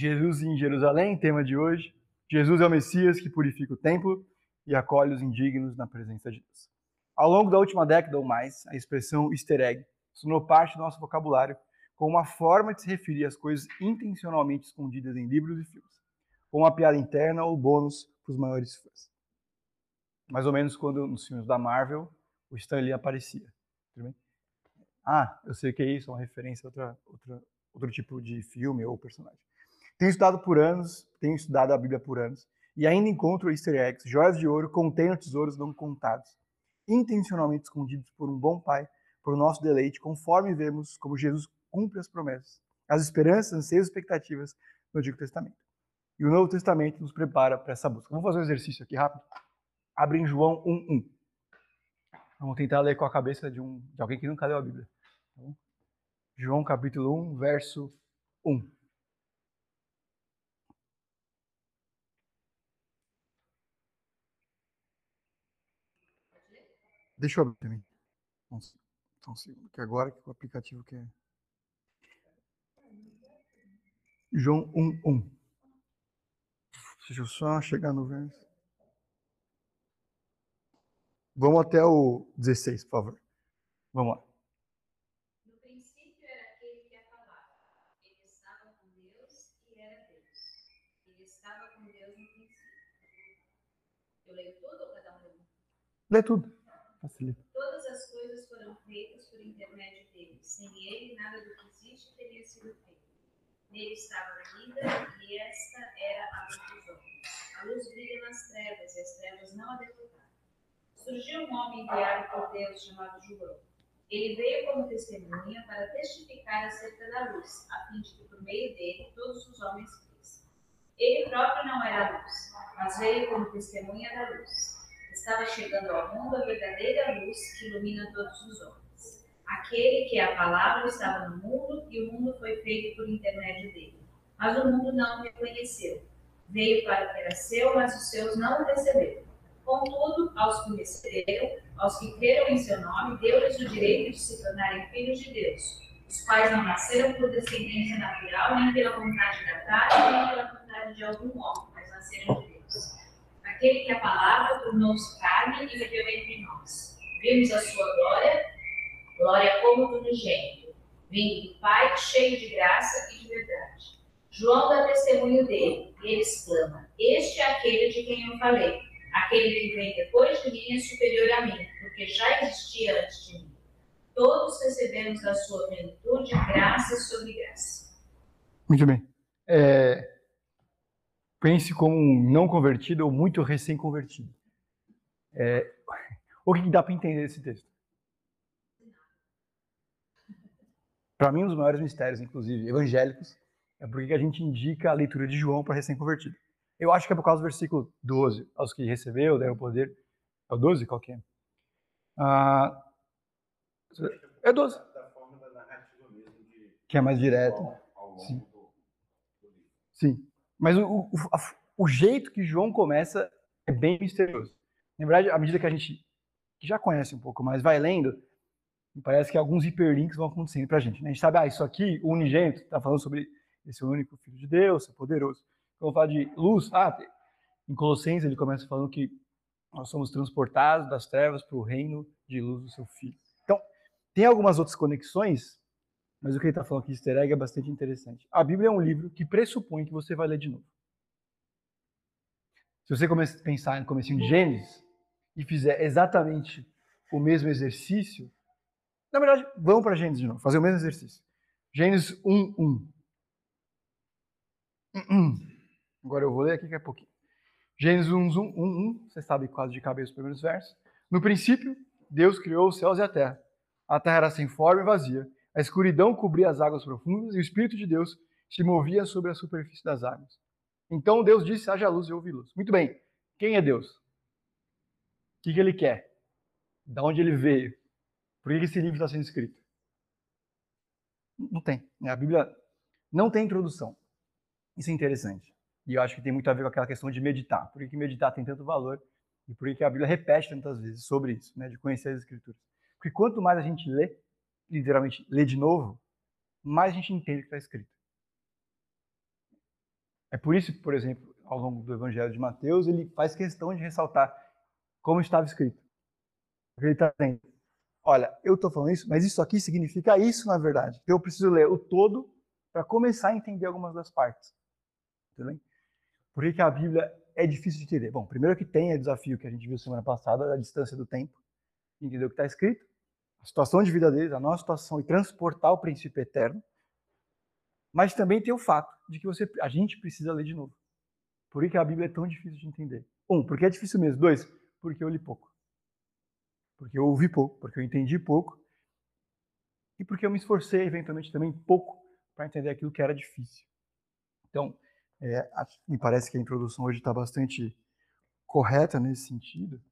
Jesus em Jerusalém, tema de hoje. Jesus é o Messias que purifica o templo e acolhe os indignos na presença de Deus. Ao longo da última década ou mais, a expressão easter egg tornou parte do nosso vocabulário como uma forma de se referir às coisas intencionalmente escondidas em livros e filmes, como uma piada interna ou bônus para os maiores fãs. Mais ou menos quando nos filmes da Marvel o Stan aparecia. Ah, eu sei o que é isso, é uma referência a outra, outra, outro tipo de filme ou personagem. Tenho estudado por anos, tenho estudado a Bíblia por anos, e ainda encontro easter eggs, joias de ouro contendo tesouros não contados, intencionalmente escondidos por um bom pai, por nosso deleite, conforme vemos como Jesus cumpre as promessas, as esperanças, anseios e expectativas no Antigo Testamento. E o Novo Testamento nos prepara para essa busca. Vamos fazer um exercício aqui rápido? Abre em João 1.1. Vamos tentar ler com a cabeça de, um, de alguém que nunca leu a Bíblia. Tá João capítulo 1, verso 1. Deixa eu abrir também. Um segundo, que agora que o aplicativo quer. João 1, 1. Deixa eu só chegar no verso. Vamos até o 16, por favor. Vamos lá. No princípio era aquele que a falava. Ele estava com Deus e era Deus. Ele estava com Deus no princípio. Eu leio tudo ou cada um? Lê tudo. Facilita. Todas as coisas foram feitas por intermédio dele. Sem ele, nada do que existe teria sido feito. Nele estava a vida e esta era a homens. A luz brilha nas trevas e as trevas não a derrotaram. Surgiu um homem enviado por Deus chamado João. Ele veio como testemunha para testificar acerca da luz, a fim de que por meio dele todos os homens cresçam. Ele próprio não era luz, mas veio como testemunha da luz. Estava chegando ao mundo a verdadeira luz que ilumina todos os homens. Aquele que é a palavra estava no mundo e o mundo foi feito por intermédio dele. Mas o mundo não o reconheceu. Veio para o que era seu, mas os seus não o receberam. Contudo, aos que receberam, aos que creram em seu nome, deu-lhes o direito de se tornarem filhos de Deus, os quais não nasceram por descendência natural, nem pela vontade da carne, nem pela vontade de algum homem, mas nasceram. Aquele que a palavra tornou-se carne e viveu entre nós. Vimos a sua glória, glória como do unigênito, vindo do Pai, cheio de graça e de verdade. João dá testemunho dele, e ele exclama: Este é aquele de quem eu falei. Aquele que vem depois de mim é superior a mim, porque já existia antes de mim. Todos recebemos da sua plenitude graça sobre graça. Muito bem. É, pense como um não convertido ou muito recém-convertido. É, o que dá para entender desse texto? Para mim, um dos maiores mistérios, inclusive evangélicos, é porque a gente indica a leitura de João para recém-convertido. Eu acho que é por causa do versículo 12. Aos que recebeu, deram poder. É o 12? Qual que é? Ah, é 12. Que é mais direto. Sim. Sim. Mas o, o, o, jeito que João começa é bem misterioso. Na verdade, à medida que a gente já conhece um pouco mais vai lendo, parece que alguns hiperlinks vão acontecendo para a gente. Né? A gente sabe, ah, isso aqui, o unigênito, está falando sobre esse único Filho de Deus, poderoso. Quando fala de luz, ah, em Colossenses ele começa falando que nós somos transportados das trevas para o reino de luz do seu Filho. Então, tem algumas outras conexões mas o que ele está falando aqui, easter egg, é bastante interessante. A Bíblia é um livro que pressupõe que você vai ler de novo. Se você começar a pensar no começo de Gênesis e fizer exatamente o mesmo exercício, na verdade, vamos para Gênesis de novo, fazer o mesmo exercício. Gênesis 1, 1. Agora eu vou ler aqui que é pouquinho. Gênesis 1, 1, 1, você sabe quase de cabeça os primeiros versos. No princípio, Deus criou os céus e a terra. A terra era sem forma e vazia, a escuridão cobria as águas profundas e o Espírito de Deus se movia sobre a superfície das águas. Então Deus disse: haja luz e houve luz. Muito bem. Quem é Deus? O que, que ele quer? Da onde ele veio? Por que esse livro está sendo escrito? Não tem. A Bíblia não tem introdução. Isso é interessante. E eu acho que tem muito a ver com aquela questão de meditar. Por que meditar tem tanto valor? E por que a Bíblia repete tantas vezes sobre isso, né, de conhecer as Escrituras? Porque quanto mais a gente lê, literalmente ler de novo, mais a gente entende o que está escrito. É por isso que, por exemplo, ao longo do Evangelho de Mateus, ele faz questão de ressaltar como estava escrito. Ele está dizendo, olha, eu estou falando isso, mas isso aqui significa isso na verdade. Então eu preciso ler o todo para começar a entender algumas das partes. Tudo bem? Por que, que a Bíblia é difícil de entender? Bom, primeiro que tem o desafio que a gente viu semana passada, da distância do tempo, entender o que está escrito, a situação de vida deles, a nossa situação e transportar o princípio eterno. Mas também tem o fato de que você, a gente precisa ler de novo. Por que, a Bíblia é tão difícil de entender? Um, porque é difícil mesmo. Dois, porque eu li pouco. Porque eu ouvi pouco, porque eu entendi pouco. E porque eu me esforcei, eventualmente, também pouco para entender aquilo que era difícil. Então, é, me parece que a introdução hoje está bastante correta nesse sentido.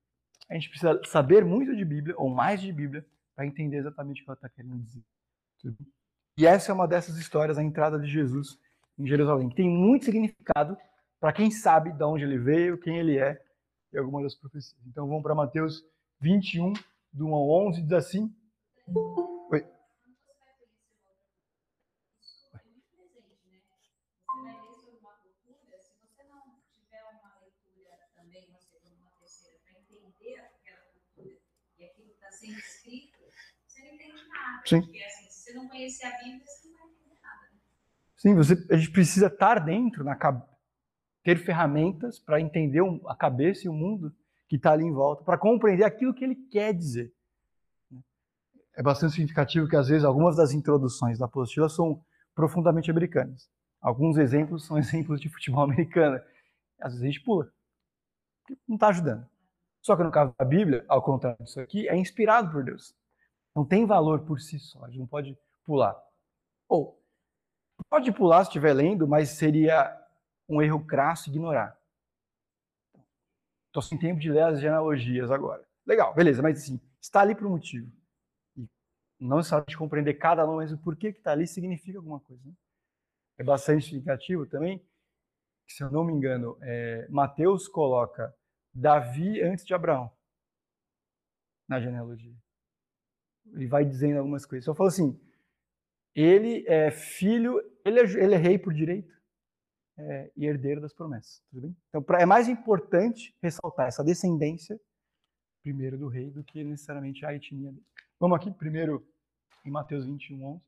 A gente precisa saber muito de Bíblia, ou mais de Bíblia, para entender exatamente o que ela está querendo dizer. E essa é uma dessas histórias, a entrada de Jesus em Jerusalém, que tem muito significado para quem sabe de onde ele veio, quem ele é e algumas das profecias. Então vamos para Mateus 21, do 1 ao 11, diz assim. Oi. sendo escrito, você não entende nada. Sim. Porque assim, se você não conhecer a Bíblia, você não vai entender nada. Né? Sim, você, a gente precisa estar dentro, na, ter ferramentas para entender a cabeça e o mundo que está ali em volta, para compreender aquilo que ele quer dizer. É bastante significativo que, às vezes, algumas das introduções da apostila são profundamente americanas. Alguns exemplos são exemplos de futebol americano. Às vezes a gente pula. Não está ajudando. Só que no caso da Bíblia, ao contrário disso aqui, é inspirado por Deus. Não tem valor por si só. A gente não pode pular. Ou, pode pular se estiver lendo, mas seria um erro crasso ignorar. Estou sem tempo de ler as genealogias agora. Legal, beleza, mas assim, está ali por um motivo. E não necessariamente compreender cada nome, mas o porquê que está ali significa alguma coisa. Né? É bastante significativo também, que, se eu não me engano, é, Mateus coloca Davi antes de Abraão na genealogia. Ele vai dizendo algumas coisas. Só fala assim, ele é filho, ele é, ele é rei por direito, é, e herdeiro das promessas. Tudo bem? Então, pra, é mais importante ressaltar essa descendência, primeiro do rei, do que necessariamente a etnia dele. Vamos aqui, primeiro, em Mateus 21, 11.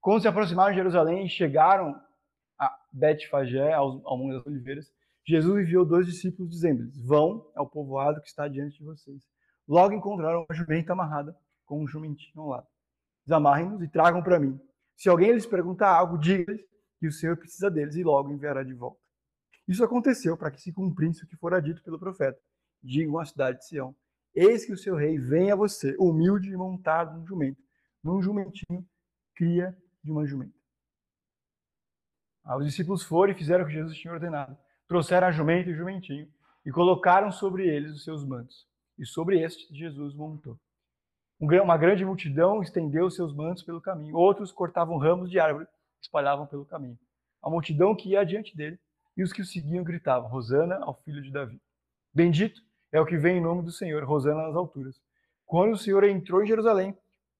Quando se aproximaram de Jerusalém e chegaram a Betfagé, ao, ao Monte das Oliveiras, Jesus enviou dois discípulos dizendo-lhes, vão ao povoado que está diante de vocês. Logo encontraram uma jumenta amarrada com um jumentinho ao lado. Desamarrem-nos e tragam para mim. Se alguém lhes perguntar algo, diga-lhes que o Senhor precisa deles e logo enviará de volta. Isso aconteceu para que se cumprisse o que fora dito pelo profeta. Digam à cidade de Sião: Eis que o seu rei vem a você, humilde e montado num jumento, num jumentinho, cria de uma jumenta. Ah, os discípulos foram e fizeram o que Jesus tinha ordenado. Trouxeram a jumenta e o jumentinho e colocaram sobre eles os seus mantos. E sobre este Jesus montou. Uma grande multidão estendeu seus mantos pelo caminho. Outros cortavam ramos de árvore espalhavam pelo caminho. A multidão que ia adiante dele e os que o seguiam gritavam: Rosana ao filho de Davi. Bendito é o que vem em nome do Senhor, Rosana nas alturas. Quando o Senhor entrou em Jerusalém,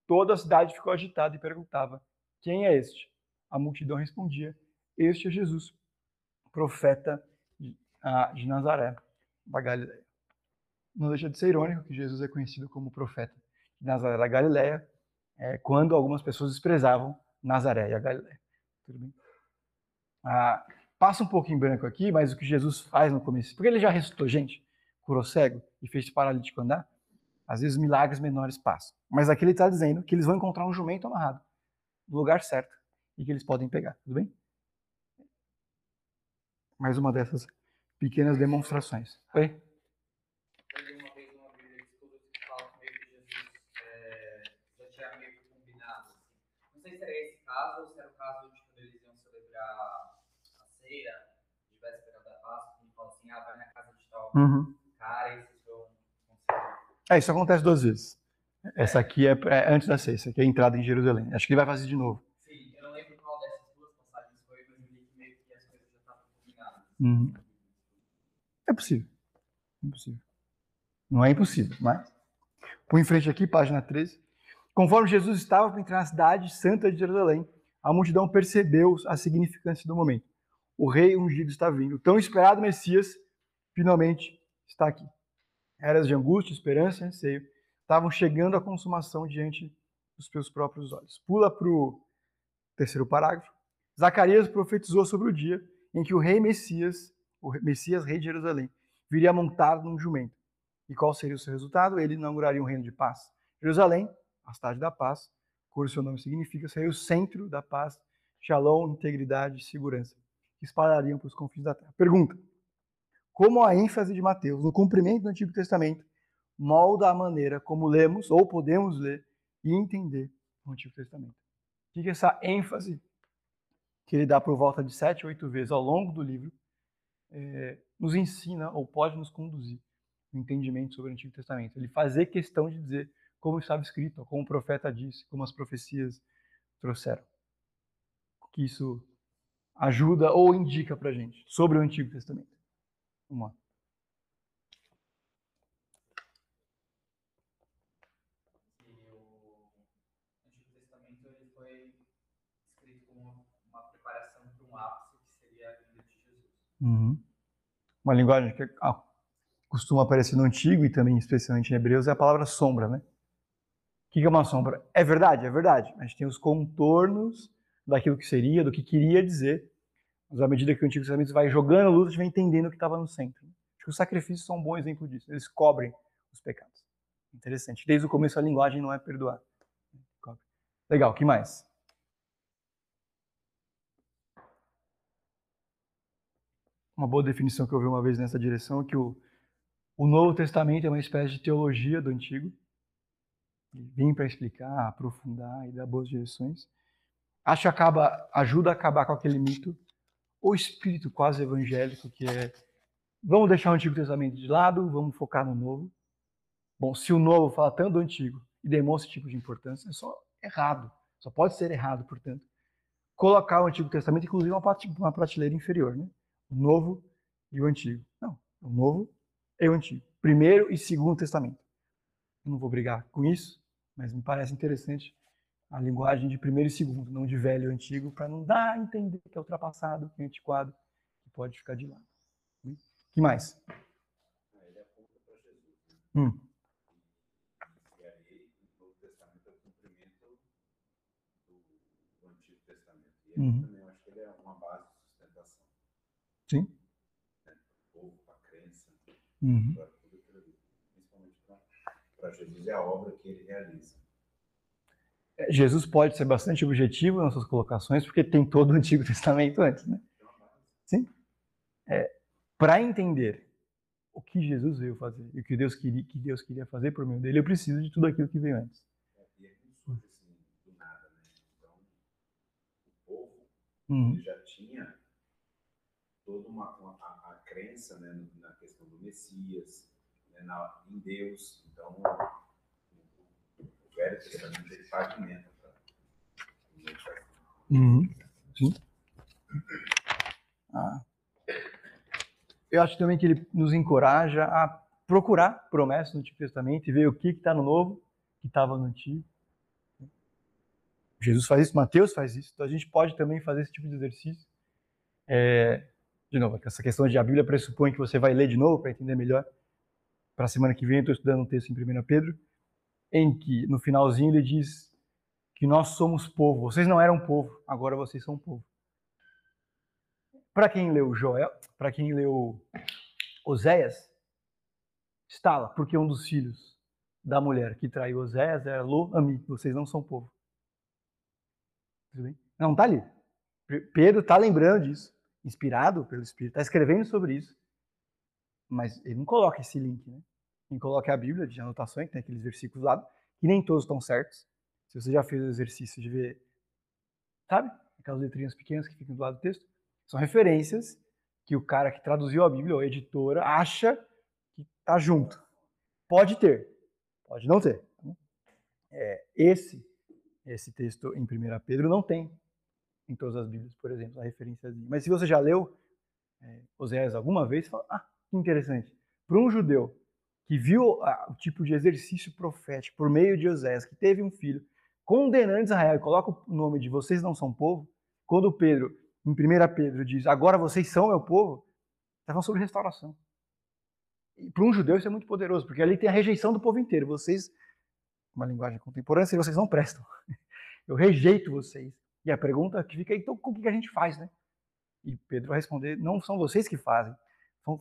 toda a cidade ficou agitada e perguntava: Quem é este? A multidão respondia: Este é Jesus, profeta de, ah, Nazaré, da Galileia. Não deixa de ser irônico que Jesus é conhecido como profeta de Nazaré da Galileia, é, quando algumas pessoas desprezavam Nazaré e a Galileia. Tudo bem? Ah, passa um pouco em branco aqui, mas o que Jesus faz no começo, porque ele já ressuscitou gente, curou cego e fez paralítico andar, às vezes milagres menores passam. Mas aqui ele está dizendo que eles vão encontrar um jumento amarrado no lugar certo e que eles podem pegar, tudo bem? Mais uma dessas pequenas demonstrações. Oi? Não sei se era esse caso ou se era o caso de quando eles iam celebrar a ceia de véspera da Páscoa, e falam assim, ah, vai na casa de tal uhum. cara vocês vão É, isso acontece duas vezes. Essa aqui é, é, antes da ceia, essa aqui é a entrada em Jerusalém. Acho que ele vai fazer de novo. Sim, eu não lembro qual dessas duas passagens foi, mas eu li que meio que as coisas já estavam combinadas. Uhum. É possível. É impossível. Não é impossível, mas. Põe em frente aqui, página 13. Conforme Jesus estava para entrar na cidade santa de Jerusalém, a multidão percebeu a significância do momento. o rei ungido está vindo. O tão esperado Messias finalmente está aqui. Eras de angústia, esperança e anseio estavam chegando à consumação diante dos seus próprios olhos. Pula para o terceiro parágrafo. Zacarias profetizou sobre o dia em que o rei Messias, o Messias, rei de Jerusalém, viria montado num jumento. E qual seria o seu resultado? Ele inauguraria um reino de paz. Jerusalém, a cidade da paz, cujo seu nome significa, seria o centro da paz, shalom, integridade e segurança, que espalhariam para os confins da terra. Pergunta: Como a ênfase de Mateus no cumprimento do Antigo Testamento molda a maneira como lemos ou podemos ler e entender o Antigo Testamento? O que essa ênfase que ele dá por volta de sete, oito vezes ao longo do livro é, nos ensina ou pode nos conduzir no entendimento sobre o Antigo Testamento? Ele fazer questão de dizer como estava escrito, como o profeta disse, como as profecias trouxeram. Que isso ajuda ou indica para a gente sobre o Antigo Testamento. Vamos lá. Uhum. Uma linguagem que ah, costuma aparecer no Antigo e também especialmente em Hebreus é a palavra sombra, né? O que é uma sombra? É verdade, é verdade. A gente tem os contornos daquilo que seria, do que queria dizer. Mas à medida que o Antigo Testamento vai jogando luz, a gente vai entendendo o que estava no centro. Acho que os sacrifícios são um bom exemplo disso. Eles cobrem os pecados. Interessante. Desde o começo a linguagem não é perdoar. Legal, o que mais? Uma boa definição que eu vi uma vez nessa direção é que o, o Novo Testamento é uma espécie de teologia do Antigo vem para explicar, aprofundar e dar boas direções. Acho que acaba, ajuda a acabar com aquele mito, o espírito quase evangélico, que é vamos deixar o Antigo Testamento de lado, vamos focar no Novo. Bom, se o Novo fala tanto do Antigo e demonstra esse tipo de importância, é só errado. Só pode ser errado, portanto. Colocar o Antigo Testamento, inclusive, uma prateleira inferior, né? O Novo e o Antigo. Não, o Novo e o Antigo. Primeiro e Segundo Testamento. Eu não vou brigar com isso, mas me parece interessante a linguagem de primeiro e segundo, não de velho e antigo, para não dar a entender que é ultrapassado, que é antiquado, que pode ficar de lado. O que mais? Ele aponta para Jesus. Hum. E aí, o Novo Testamento é o cumprimento do, Antigo Testamento. E ele uhum. também, eu acho que ele é uma base de sustentação. Sim. Para o povo, para a crença, uhum. para para Jesus é a obra que ele realiza. Jesus pode ser bastante objetivo nas suas colocações, porque tem todo o Antigo Testamento antes, né? Sim. É, para entender o que Jesus veio fazer e o que Deus queria, que Deus queria fazer por meio dele, eu preciso de tudo aquilo que veio antes. E ele uhum. já tinha toda uma, uma a, a, crença né, na questão do Messias, né, na, em Deus. Então, Velho Testamento ele pavimenta para uhum. Sim. Ah. Eu acho também que ele nos encoraja a procurar promessas no Antigo Testamento e ver o que está no Novo, que estava no Antigo. Jesus faz isso, Mateus faz isso, então a gente pode também fazer esse tipo de exercício. É, de novo, essa questão de a Bíblia pressupõe que você vai ler de novo para entender melhor para a semana que vem, estou estudando um texto em 1 Pedro, em que no finalzinho ele diz que nós somos povo. Vocês não eram povo, agora vocês são povo. Para quem leu Joel, para quem leu Oséias, estala, porque um dos filhos da mulher que traiu Oséias era Lo Ami, vocês não são povo. Tudo bem? Não, está ali. Pedro está lembrando disso, inspirado pelo Espírito, está escrevendo sobre isso. Mas ele não coloca esse link, né? Quem coloca é a Bíblia de anotações, tem aqueles versículos lá, que nem todos estão certos. Se você já fez o exercício de ver, sabe? Aquelas letrinhas pequenas que ficam do lado do texto, são referências que o cara que traduziu a Bíblia, ou a editora, acha que tá junto. Pode ter, pode não ter. É, esse, esse texto em 1 Pedro não tem em todas as Bíblias, por exemplo, a referência. Mas se você já leu é, Oséias alguma vez, fala, ah, que interessante. Para um judeu que viu ah, o tipo de exercício profético por meio de Oséias, que teve um filho, condenando Israel e coloca o nome de vocês não são povo, quando Pedro em 1 Pedro diz: Agora vocês são meu povo, está falando sobre restauração. E para um judeu isso é muito poderoso, porque ali tem a rejeição do povo inteiro. Vocês, uma linguagem contemporânea, vocês não prestam. Eu rejeito vocês. E a pergunta que fica, então, o que a gente faz, né? E Pedro vai responder: não são vocês que fazem,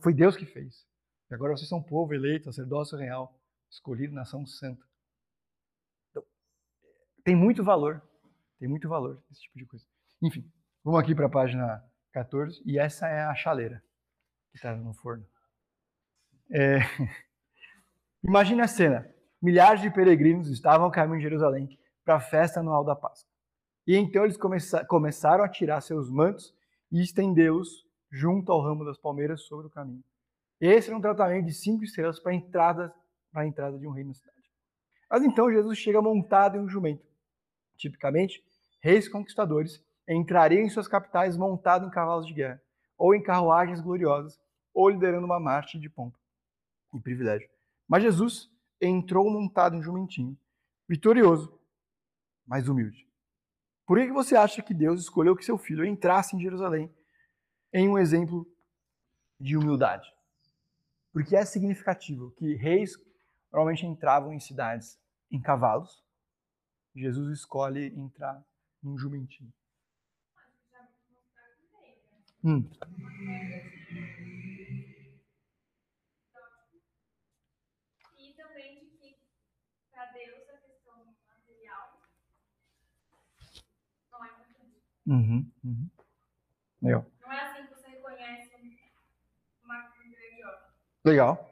foi Deus que fez. E agora vocês são povo eleito, sacerdócio real, escolhido, nação santa. Então, tem muito valor, tem muito valor esse tipo de coisa. Enfim, vamos aqui para a página 14, e essa é a chaleira que está no forno. É... Imagine a cena: milhares de peregrinos estavam caminhando de Jerusalém para a festa anual da Páscoa. E então eles começaram a tirar seus mantos e estendê-los junto ao ramo das palmeiras sobre o caminho. Esse era um tratamento de cinco estrelas para a entrada, para a entrada de um rei na cidade. Mas então Jesus chega montado em um jumento. Tipicamente, reis conquistadores entrariam em suas capitais montado em cavalos de guerra, ou em carruagens gloriosas, ou liderando uma marcha de pompa e privilégio. Mas Jesus entrou montado em um jumentinho, vitorioso, mas humilde. Por que você acha que Deus escolheu que seu filho entrasse em Jerusalém em um exemplo de humildade? Porque é significativo que reis normalmente entravam em cidades em cavalos. Jesus escolhe entrar num jumentinho. Hum. E também de que para Deus a questão material não é importante. Uhum, uhum. Legal. Não é assim que você reconhece uma grande obra. Legal.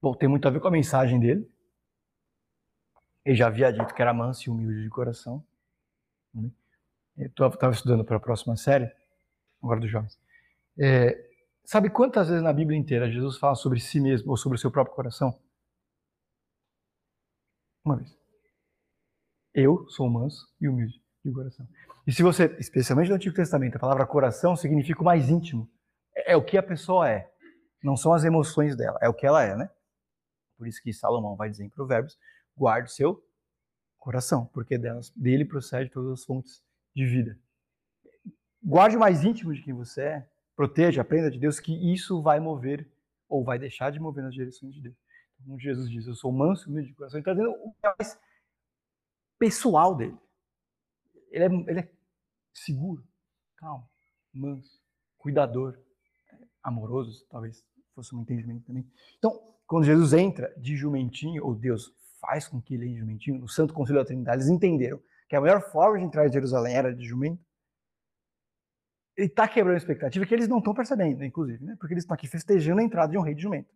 Bom, tem muito a ver com a mensagem dele. Ele já havia dito que era manso e humilde de coração. Eu estava estudando para a próxima série, agora dos jovens. É, sabe quantas vezes na Bíblia inteira Jesus fala sobre si mesmo ou sobre o seu próprio coração? Uma vez. Eu sou manso e humilde de coração. E se você, especialmente no Antigo Testamento, a palavra coração significa o mais íntimo. É, é o que a pessoa é. Não são as emoções dela, é o que ela é, né? Por isso que Salomão vai dizer em Provérbios: guarde o seu coração, porque delas, dele procede todas as fontes de vida. Guarde o mais íntimo de quem você é, proteja, aprenda de Deus que isso vai mover ou vai deixar de mover nas direções de Deus. Como Jesus diz, eu sou manso e humilde de coração. Ele está o mais pessoal dele. Ele é, ele é seguro, calmo, manso, cuidador, amoroso, talvez fosse um entendimento também. Então, quando Jesus entra de jumentinho, ou Deus faz com que ele entre de jumentinho, no Santo Conselho da Trindade, eles entenderam que a melhor forma de entrar em Jerusalém era de jumento. Ele está quebrando a expectativa que eles não estão percebendo, inclusive, né? porque eles estão aqui festejando a entrada de um rei de jumento.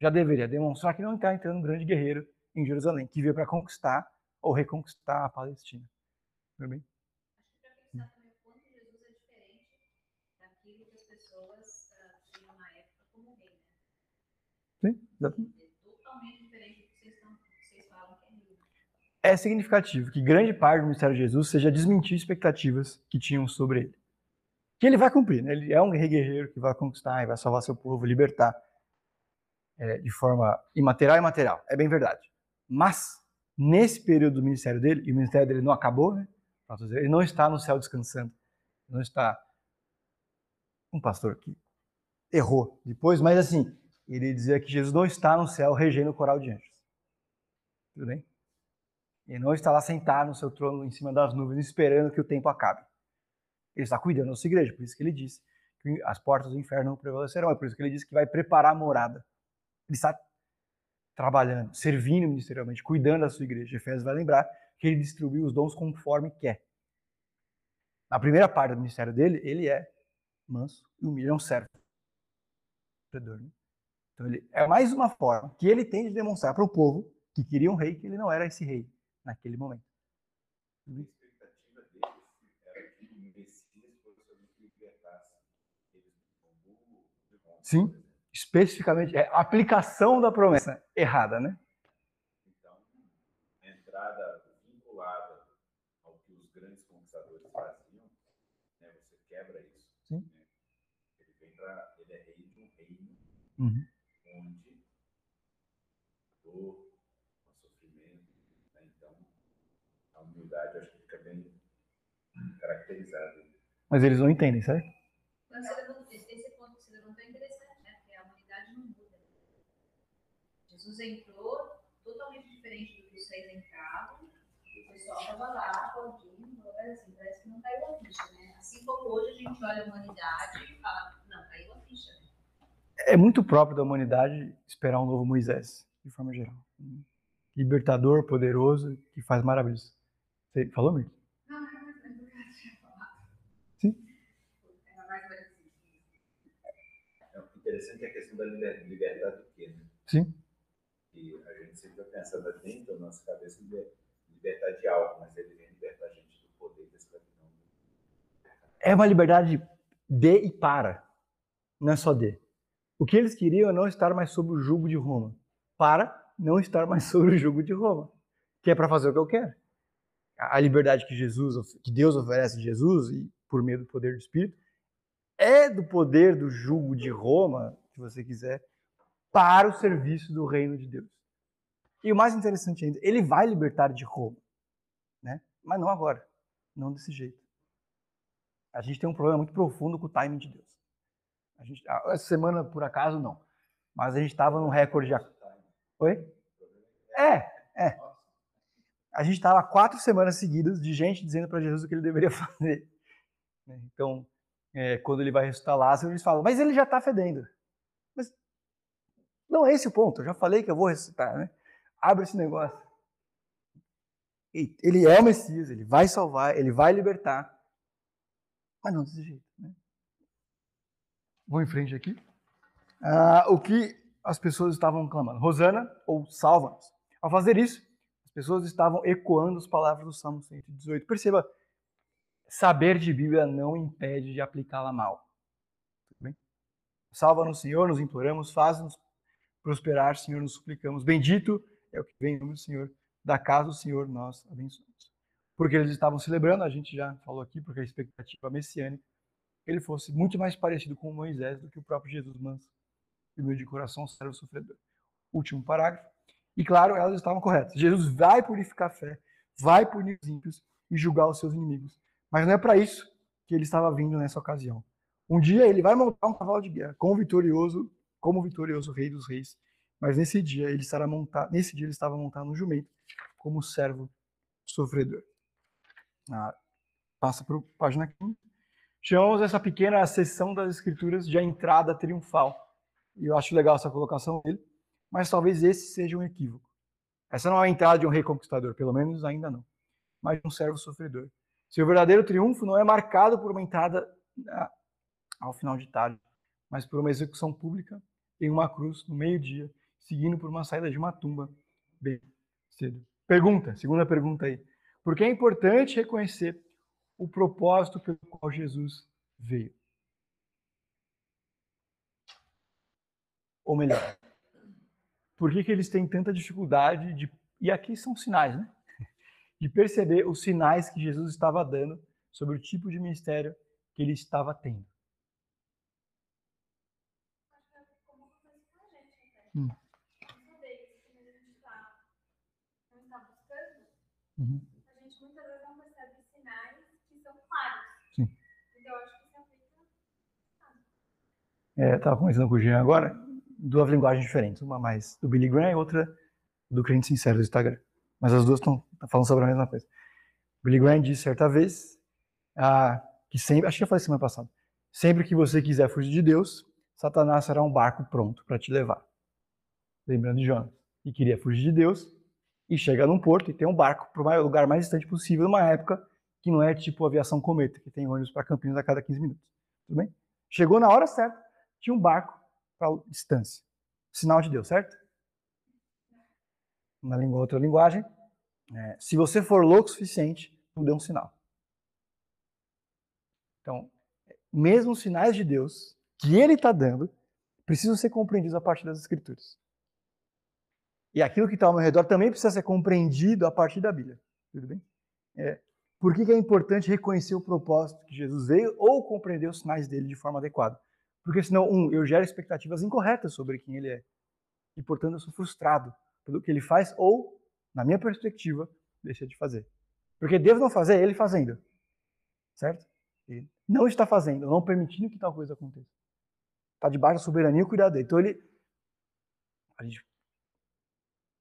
Já deveria demonstrar que não está entrando um grande guerreiro em Jerusalém, que veio para conquistar ou reconquistar a Palestina. Tudo bem? Acho que para pensar também o quanto Jesus é diferente daquilo que as pessoas ah, tinham na época como rei, né? Sim, exatamente. É totalmente diferente do que vocês, estão, vocês falam que é rei. É significativo que grande parte do ministério de Jesus seja desmentir expectativas que tinham sobre ele. Que ele vai cumprir, né? ele é um rei guerreiro que vai conquistar e vai salvar seu povo, libertar é, de forma imaterial e material. É bem verdade. Mas, nesse período do ministério dele, e o ministério dele não acabou, né? Ele não está no céu descansando. Não está. Um pastor que errou depois, mas assim, ele dizia que Jesus não está no céu regendo o coral de anjos. Tudo bem? Ele não está lá sentado no seu trono em cima das nuvens, esperando que o tempo acabe. Ele está cuidando da sua igreja, por isso que ele disse que as portas do inferno não prevalecerão. É por isso que ele disse que vai preparar a morada. Ele está trabalhando, servindo ministerialmente, cuidando da sua igreja. Efésios vai lembrar que ele distribui os dons conforme quer. Na primeira parte do ministério dele, ele é manso e humilde, é um servo. Né? Então, ele, é mais uma forma que ele tem de demonstrar para o povo que queria um rei, que ele não era esse rei naquele momento. Sim, especificamente, é a aplicação da promessa errada, né? Então, a entrada vinculada ao que os grandes conquistadores faziam, né, você quebra isso. Sim. Né? Ele, vem pra, ele é rei de um reino Uhum. onde a dor, o sofrimento, né? então a humildade eu acho que fica bem caracterizada. Mas eles não entendem, certo? Esse ponto que você levantou é interessante, né? Porque a humanidade não muda. Jesus entrou totalmente diferente do que os reis entravam. O pessoal estava lá aplaudindo, assim, parece que não caiu a ficha, né? Assim como hoje a gente olha a humanidade e fala, não, caiu a ficha. Né? É muito próprio da humanidade esperar um novo Moisés, de forma geral. Libertador, poderoso, que faz maravilhas. Você falou, Mirko? Não, não, não, não, Sim. É interessante a questão da liberdade do quê, né? Sim. E a gente sempre pensa dentro da nossa cabeça liberdade de algo, mas ele vem libertar a gente do poder da escravidão. É uma liberdade de e para, não é só de. O que eles queriam é não estar mais sob o jugo de Roma, para não estar mais sob o jugo de Roma, que é para fazer o que eu quero. A liberdade que Jesus, que Deus oferece a Jesus e por meio do poder do Espírito, é do poder do jugo de Roma, se você quiser, para o serviço do reino de Deus. E o mais interessante ainda, ele vai libertar de Roma, né? Mas não agora, não desse jeito. A gente tem um problema muito profundo com o timing de Deus. A gente, essa semana, por acaso, não. Mas a gente estava no recorde de. Oi? É, é. A gente estava quatro semanas seguidas de gente dizendo para Jesus o que ele deveria fazer. Então, é, quando ele vai ressuscitar Lázaro, eles falam, mas ele já está fedendo. Mas não é esse o ponto. Eu já falei que eu vou ressuscitar, né? Abre esse negócio. Ele é o Messias, ele vai salvar, ele vai libertar. Mas não desse jeito. Né? Vou em frente aqui. Ah, o que as pessoas estavam clamando? Rosana ou salva-nos. Ao fazer isso, as pessoas estavam ecoando as palavras do Salmo 118. Perceba, saber de Bíblia não impede de aplicá-la mal. Salva-nos, Senhor, nos imploramos, faz-nos prosperar, Senhor, nos suplicamos. Bendito é o que vem em nome do Senhor, da casa do Senhor nós abençoamos. Porque eles estavam celebrando, a gente já falou aqui, porque a expectativa messiânica, ele fosse muito mais parecido com Moisés do que o próprio Jesus manso, humilde de coração, servo sofredor. Último parágrafo. E claro, elas estavam corretas. Jesus vai purificar a fé, vai punir os ímpios e julgar os seus inimigos. Mas não é para isso que ele estava vindo nessa ocasião. Um dia ele vai montar um cavalo de guerra, como vitorioso, como vitorioso rei dos reis. Mas nesse dia ele estará montado, nesse dia ele estava montado no jumento, como servo sofredor. Ah, passa para a página 15. Chamamos essa pequena sessão das escrituras de a entrada triunfal. E eu acho legal essa colocação dele, mas talvez esse seja um equívoco. Essa não é a entrada de um rei conquistador, pelo menos ainda não, mas de um servo sofredor. Seu verdadeiro triunfo não é marcado por uma entrada ah, ao final de tarde, mas por uma execução pública em uma cruz no meio-dia, seguindo por uma saída de uma tumba bem cedo. Pergunta, segunda pergunta aí. Por que é importante reconhecer o propósito pelo qual Jesus veio? Ou melhor, por que, que eles têm tanta dificuldade de. E aqui são sinais, né? De perceber os sinais que Jesus estava dando sobre o tipo de ministério que ele estava tendo. Hum. Uhum. A gente muitas vezes não percebe sinais que são claros. Sim. Então, eu acho que se aplica. É, estava conversando com o Jean agora, duas linguagens diferentes. Uma mais do Billy Graham e outra do Crente Sincero do Instagram. Mas as duas estão falando sobre a mesma coisa. Billy Graham disse certa vez ah, que sempre, acho que já falei semana passada, sempre que você quiser fugir de Deus, Satanás será um barco pronto para te levar. Lembrando de Jonas, que queria fugir de Deus, e chega num porto e tem um barco para o lugar mais distante possível, numa época que não é tipo aviação cometa, que tem ônibus para Campinas a cada 15 minutos. Tudo bem? Chegou na hora certa, tinha um barco para distância. Sinal de Deus, certo? Na língua, outra linguagem, é, se você for louco o suficiente, tudo é um sinal. Então, mesmo os sinais de Deus que Ele está dando, precisam ser compreendidos a partir das Escrituras. E aquilo que está ao meu redor também precisa ser compreendido a partir da Bíblia. Tudo bem? É, por que, que é importante reconhecer o propósito que Jesus veio ou compreender os sinais dele de forma adequada? Porque senão, um, eu gero expectativas incorretas sobre quem ele é. E, portanto, eu sou frustrado pelo que ele faz ou, na minha perspectiva, deixa de fazer. Porque Deus não fazer, ele fazendo. Certo? Ele não está fazendo, não permitindo que tal coisa aconteça. Está debaixo da soberania e cuidado dele. Então ele. A gente,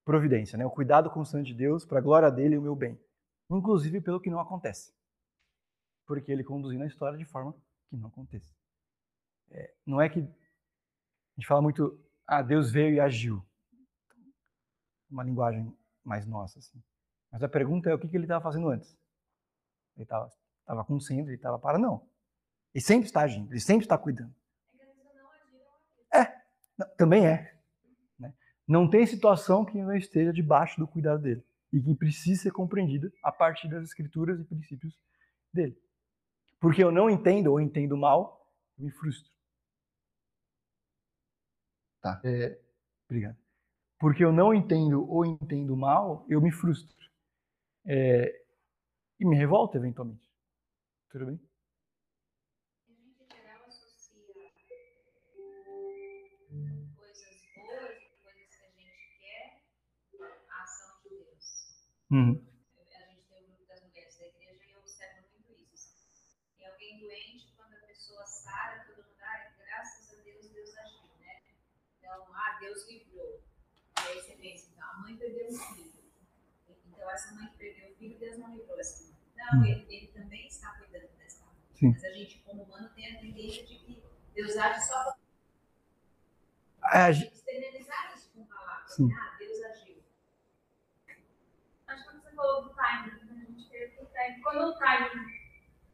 providência, né? O cuidado constante de Deus para a glória dele e o meu bem. Inclusive pelo que não acontece. Porque ele conduzindo a história de forma que não aconteça. É, não é que. A gente fala muito, ah, Deus veio e agiu. Uma linguagem mais nossa, assim. Mas a pergunta é o que, que ele estava fazendo antes. Ele estava estava acontecendo, ele estava para. Não. Ele sempre está agindo, ele sempre está cuidando. É, não, também é. Né? Não tem situação que não esteja debaixo do cuidado dele e que precisa ser compreendida a partir das escrituras e princípios dele. Porque eu não entendo ou entendo mal, eu me frustro. Tá. É, obrigado. Porque eu não entendo ou entendo mal, eu me frustro. É, e me revolto eventualmente. Tudo bem? Uhum. A gente tem o grupo das mulheres da igreja e eu observo muito isso. Tem alguém doente, quando a pessoa sara, todo mundo, ah, graças a Deus, Deus agiu, né? Então, ah, Deus livrou. E aí você pensa, então, a mãe perdeu um filho. Então, essa mãe que perdeu o filho, Deus não livrou essa mãe. Não, ele, ele também está cuidando dessa mãe. Sim. Mas a gente, como humano, tem a tendência de que Deus age só para externalizar isso com palavras. Sim. Ah, Deus agiu. Acho que quando você falou do timing, né? a gente teve que o timing. Quando o timing,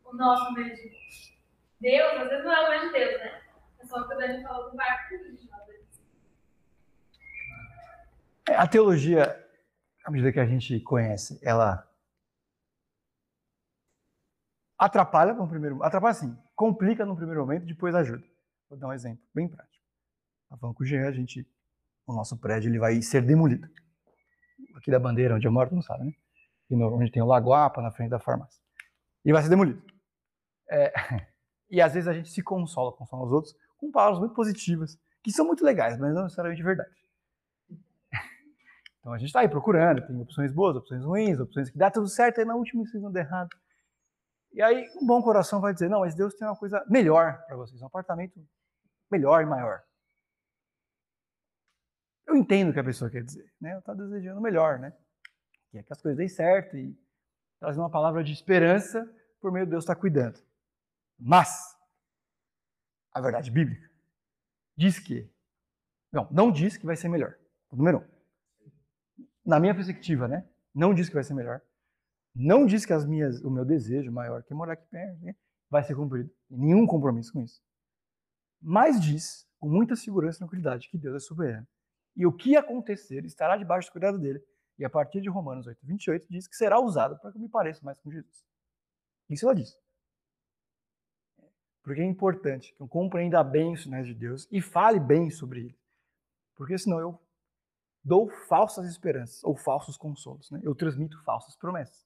o nosso mesmo de Deus, às vezes não é o mesmo Deus, né? É só quando a gente falou do barco político. às vezes. É, A teologia, à medida que a gente conhece, ela atrapalha no primeiro, atrapalha assim, complica no primeiro momento, depois ajuda. Vou dar um exemplo bem prático. Tá falando com o Jean, a gente, o nosso prédio ele vai ser demolido. Aqui da bandeira onde eu moro, não sabe, né? Aqui no, onde tem o Lagoapa, na frente da farmácia. E vai ser demolido. É, e às vezes a gente se consola, consola os outros, com palavras muito positivas, que são muito legais, mas não necessariamente verdade. Então a gente está aí procurando, tem opções boas, opções ruins, opções que dá tudo certo, e na última isso dá errado. E aí um bom coração vai dizer, não, mas Deus tem uma coisa melhor para vocês, um apartamento melhor e maior. Eu entendo o que a pessoa quer dizer, né? Ela está desejando melhor, né? Que é que as coisas deem certo e trazer uma palavra de esperança por meio de Deus estar cuidando. Mas a verdade bíblica diz que não, não diz que vai ser melhor. Número um na minha perspectiva, né? Não diz que vai ser melhor. Não diz que as minhas, o meu desejo maior, que é morar aqui perto, né, vai ser cumprido. Nenhum compromisso com isso. Mas diz, com muita segurança e tranquilidade, que Deus é soberano. E o que acontecer estará debaixo do cuidado dele. E a partir de Romanos 8, 28, diz que será usado para que eu me pareça mais com Jesus. Isso ela diz. Porque é importante que eu compreenda bem os sinais de Deus e fale bem sobre ele. Porque senão eu dou falsas esperanças ou falsos consolos. Né? Eu transmito falsas promessas.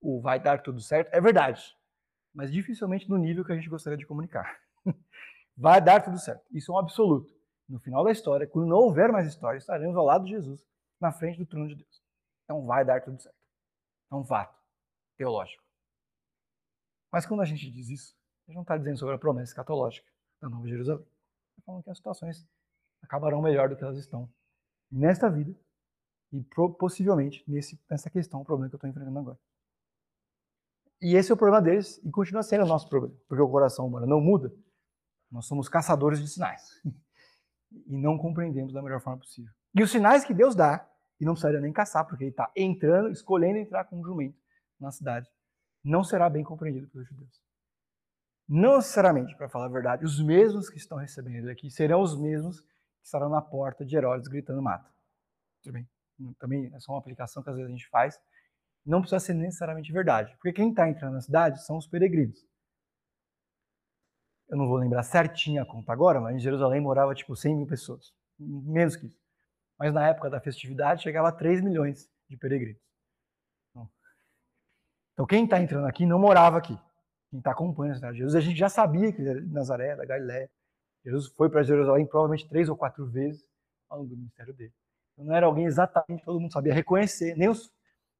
O vai dar tudo certo é verdade, mas dificilmente no nível que a gente gostaria de comunicar. vai dar tudo certo. Isso é um absoluto. No final da história, quando não houver mais história, estaremos ao lado de Jesus, na frente do trono de Deus. Então vai dar tudo certo. É um fato teológico. Mas quando a gente diz isso, a gente não está dizendo sobre a promessa escatológica da Nova Jerusalém. Está falando que as situações acabarão melhor do que elas estão nesta vida e possivelmente nesse, nessa questão, o problema que eu estou enfrentando agora. E esse é o problema deles e continua sendo o nosso problema, porque o coração humano não muda. Nós somos caçadores de sinais e não compreendemos da melhor forma possível. E os sinais que Deus dá, e não precisaria nem caçar, porque ele está entrando, escolhendo entrar com um jumento na cidade, não será bem compreendido pelos judeus. Não necessariamente, para falar a verdade, os mesmos que estão recebendo aqui serão os mesmos que estarão na porta de Herodes gritando mata. Tudo bem? Também é só uma aplicação que às vezes a gente faz. Não precisa ser necessariamente verdade. Porque quem está entrando na cidade são os peregrinos. Eu não vou lembrar certinho a conta agora, mas em Jerusalém morava tipo 100 mil pessoas. Menos que isso. Mas na época da festividade chegava a 3 milhões de peregrinos. Então quem está entrando aqui não morava aqui. Quem está acompanhando a cidade de Jesus, a gente já sabia que Nazaré, da Galiléia. Jesus foi para Jerusalém provavelmente três ou quatro vezes ao longo do ministério dele. Então, não era alguém exatamente, todo mundo sabia reconhecer, nem os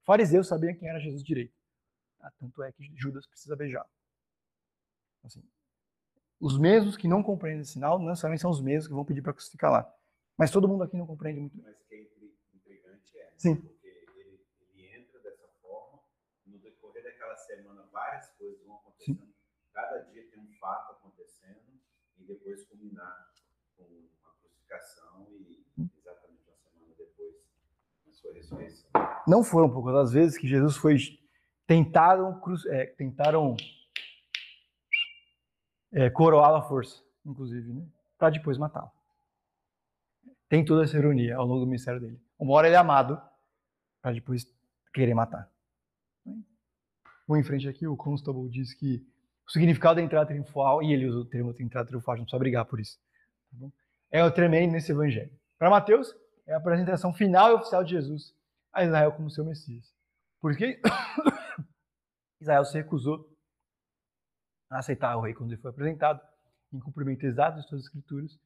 fariseus sabiam quem era Jesus direito. Ah, tanto é que Judas precisa beijar. Assim, os mesmos que não compreendem esse sinal, não necessariamente são os mesmos que vão pedir para crucificar lá. Mas todo mundo aqui não compreende muito bem. Mas que é intrigante é. Sim. Porque ele, ele entra dessa forma, no decorrer daquela semana, várias coisas vão acontecendo. Sim. Cada dia tem um fato depois culminar com a crucificação e exatamente uma semana depois a sua ressurreição. Não foram poucas as vezes que Jesus foi. Tentaram, é, tentaram é, coroá-lo à força, inclusive, né? para depois matá-lo. Tem toda essa ironia ao longo do ministério dele. Uma hora ele é amado, para depois querer matar. Vou em frente aqui, o Constable diz que o significado da entrada triunfal, e ele usa o termo entrada triunfal, não precisa brigar por isso, tá é o tremendo nesse evangelho. Para Mateus, é a apresentação final e oficial de Jesus a Israel como seu Messias. Porque Israel se recusou a aceitar o rei quando ele foi apresentado, em cumprimento exato de suas escrituras,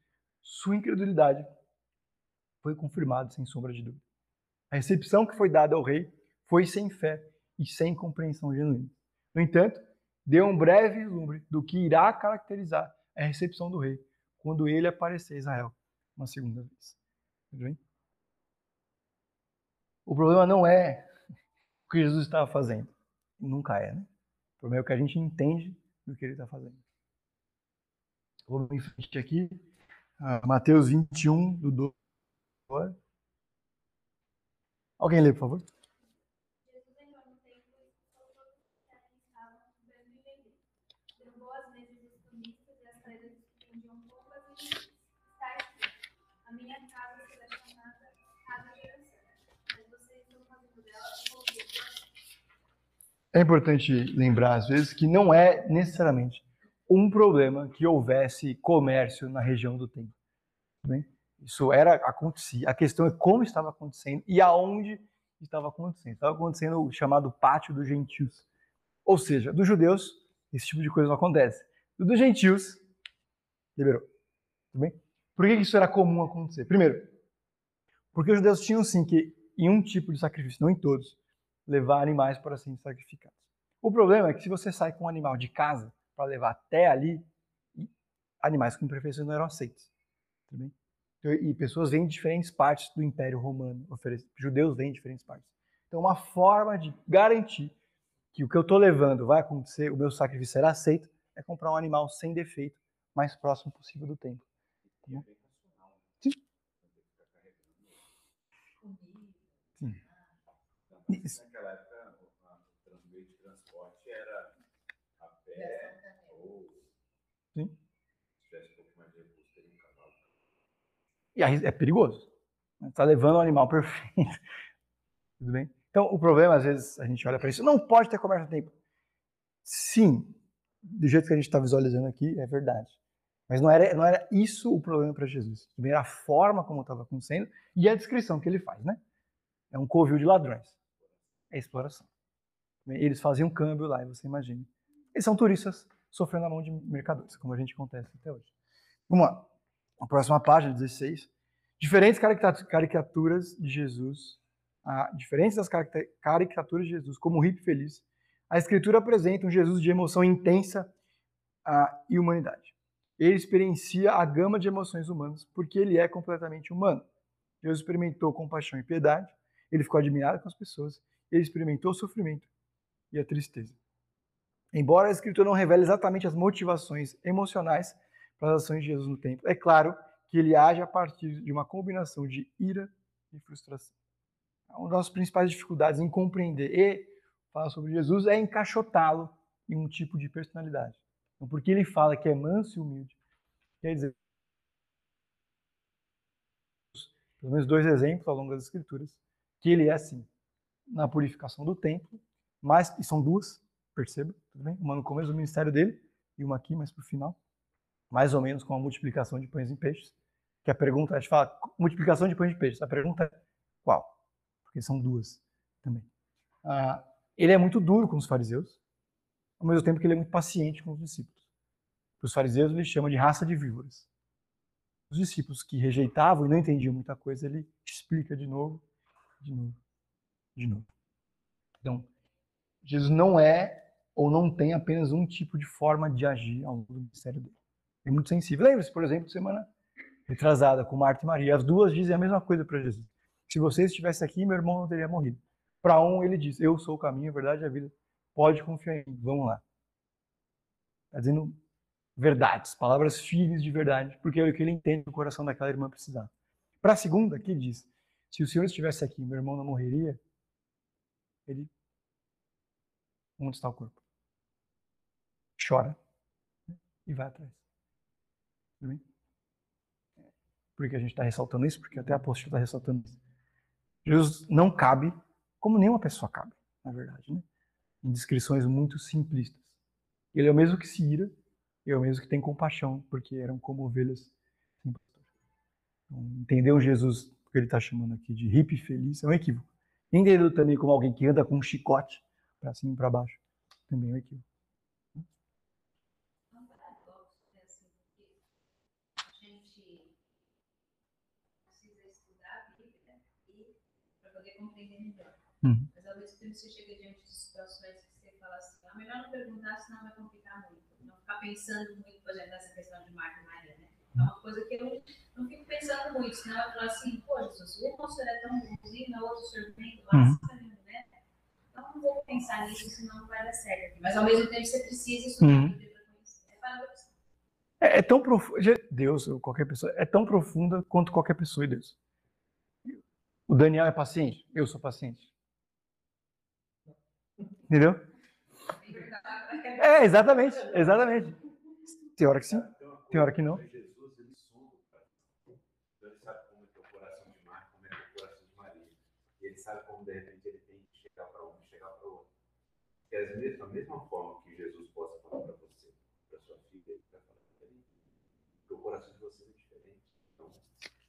sua incredulidade foi confirmada sem sombra de dúvida. A recepção que foi dada ao rei foi sem fé e sem compreensão genuína. No entanto, deu um breve vislumbre do que irá caracterizar a recepção do rei quando ele aparecer a Israel uma segunda vez. Tudo bem? O problema não é o que Jesus estava fazendo. Nunca é, né? O problema é o que a gente entende do que ele está fazendo. Vamos em frente aqui. Ah, Mateus 21, do 12. Alguém lê, por favor? É importante lembrar, às vezes, que não é necessariamente um problema que houvesse comércio na região do templo. Bem? Isso era acontecia. A questão é como estava acontecendo e aonde estava acontecendo. Estava acontecendo o chamado pátio dos gentios. Ou seja, dos judeus, esse tipo de coisa não acontece. Dos gentios, liberou. Tudo bem? Por que isso era comum acontecer? Primeiro, porque os judeus tinham sim que, em um tipo de sacrifício, não em todos, levar animais para serem sacrificados. O problema é que se você sai com um animal de casa para levar até ali, animais com imperfeições não eram aceitos. Então, e pessoas vêm de diferentes partes do Império Romano, judeus vêm de diferentes partes. Então, uma forma de garantir que o que eu estou levando vai acontecer, o meu sacrifício será aceito, é comprar um animal sem defeito, mais próximo possível do templo. Tá Sim. Sim. Isso. Naquela época, o meio de transporte era a pé ou. Sim. Se tivesse um pouco mais de recurso, teria um cavalo. E aí é perigoso. Está levando um animal perfeito. Tudo bem? Então, o problema, às vezes, a gente olha para isso, não pode ter comércio a tempo. Sim, do jeito que a gente está visualizando aqui, é verdade. Mas não era, não era isso o problema para Jesus. Era a forma como estava acontecendo e a descrição que ele faz, né? É um covil de ladrões é exploração. Eles faziam câmbio lá, você imagina. Eles são turistas sofrendo na mão de mercadores, como a gente acontece até hoje. Vamos lá. A próxima página, 16. Diferentes caricaturas de Jesus, ah, diferentes das caricaturas de Jesus, como o hippie feliz, a Escritura apresenta um Jesus de emoção intensa ah, e humanidade. Ele experiencia a gama de emoções humanas porque ele é completamente humano. Jesus experimentou compaixão e piedade, ele ficou admirado com as pessoas ele experimentou o sofrimento e a tristeza. Embora a Escritura não revele exatamente as motivações emocionais para as ações de Jesus no templo, é claro que ele age a partir de uma combinação de ira e frustração. Uma das principais dificuldades em compreender e falar sobre Jesus é encaixotá-lo em um tipo de personalidade. Então, porque ele fala que é manso e humilde, quer dizer, pelo menos dois exemplos ao longo das Escrituras, que ele é assim na purificação do templo, mas, e são duas, perceba, tudo bem? Uma no começo do ministério dele e uma aqui, mais para o final, mais ou menos com a multiplicação de pães e peixes, que a pergunta, a gente fala multiplicação de pães e peixes, a pergunta é qual? Porque são duas também. Ah, ele é muito duro com os fariseus, ao mesmo tempo que ele é muito paciente com os discípulos. Os fariseus ele chama de raça de víboras. Os discípulos que rejeitavam e não entendiam muita coisa, ele explica de novo, de novo de novo. Então, Jesus não é ou não tem apenas um tipo de forma de agir ao longo do ministério dele. É muito sensível. Lembre-se, por exemplo, semana retrasada com Marta e Maria. As duas dizem a mesma coisa para Jesus. Se você estivesse aqui, meu irmão não teria morrido. Para um, ele diz: Eu sou o caminho, a verdade e a vida. Pode confiar em mim. Vamos lá. Está dizendo verdades, palavras firmes de verdade, porque é o que ele entende que o coração daquela irmã precisava. Para a segunda, que diz: Se o Senhor estivesse aqui, meu irmão não morreria. Ele. Onde está o corpo? Chora e vai atrás. Tudo? Por que a gente está ressaltando isso? Porque até a apóstolo está ressaltando isso. Jesus não cabe, como nenhuma pessoa cabe, na verdade, né? em descrições muito simplistas. Ele é o mesmo que se ira, é o mesmo que tem compaixão, porque eram como ovelhas sem. Então, entender um Jesus, que ele está chamando aqui de hippie feliz, é um equívoco. Entendê-lo também como alguém que anda com um chicote para cima e para baixo, também é equívoco. compreender melhor. Uhum. Mas ao mesmo tempo você chega diante de situações que você fala assim, é melhor não perguntar, senão vai complicar muito. Não ficar pensando muito, por exemplo, nessa questão de Marta e Maria, né? É uma coisa que eu não fico pensando muito, senão eu falo assim, pô, Jesus, o irmão senhor é tão bonzinho, na outra servente, lá, uhum. né? Então não vou pensar nisso, senão não vai dar certo. Mas ao mesmo tempo você precisa estudar uhum. a Bíblia. É, é, é tão profundo, Deus, qualquer pessoa, é tão profunda quanto qualquer pessoa e Deus. O Daniel é paciente? Eu sou paciente. Entendeu? É, exatamente, exatamente. Tem hora que sim, tem hora que não. Jesus, ele sonda Então ele sabe como é que é o coração de Marta, como é que é o coração de Maria. E ele sabe como, de repente, ele tem que chegar para um e chegar para o outro. Que é da mesma forma que Jesus possa falar para você, para sua filha, ele vai falar para ele. Porque o coração de vocês é diferente. Então,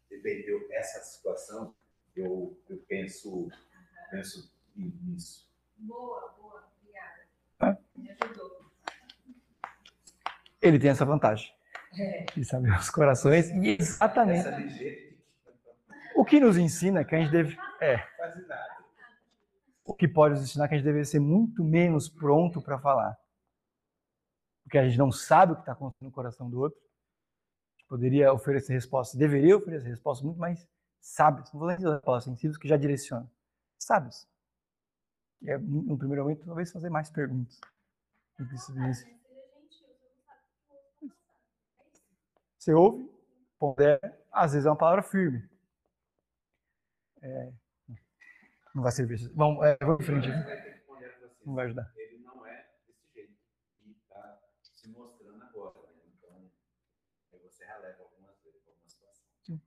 dependeu essa situação eu, eu penso, penso nisso. Boa, boa, obrigada. É? Me ajudou. Ele tem essa vantagem. É. De saber os corações. E exatamente. O que nos ensina que a gente deve. É. O que pode nos ensinar que a gente deve ser muito menos pronto para falar. Porque a gente não sabe o que está acontecendo no coração do outro. A gente poderia oferecer respostas, deveria oferecer respostas muito mais sábios, não vou dizer respostas sensíveis que já direcionam, sábios. E é, no primeiro momento, talvez fazer mais perguntas. Você ouve, pondera, às vezes é uma palavra firme. É, não vai servir. Vamos, é, vamos em frente. Não vai ajudar. Ele não é desse jeito. Está se mostrando agora. Né? Então, você releva algumas vezes, alguma situação.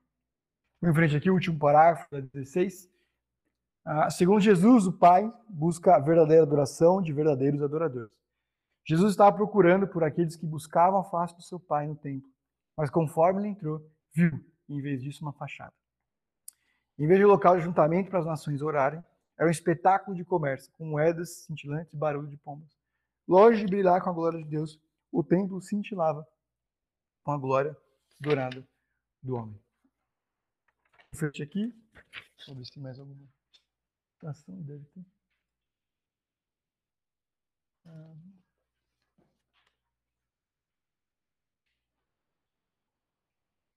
Vamos em frente aqui, o último parágrafo, da 16. Ah, segundo Jesus, o Pai busca a verdadeira adoração de verdadeiros adoradores. Jesus estava procurando por aqueles que buscavam a face do seu Pai no templo, mas conforme ele entrou, viu, em vez disso, uma fachada. Em vez de local de juntamento para as nações orarem, era um espetáculo de comércio, com moedas cintilantes e barulho de pombas. Longe de brilhar com a glória de Deus, o templo cintilava com a glória dourada do homem frente aqui. Vamos ver se tem mais alguma ação deve ter. Ah.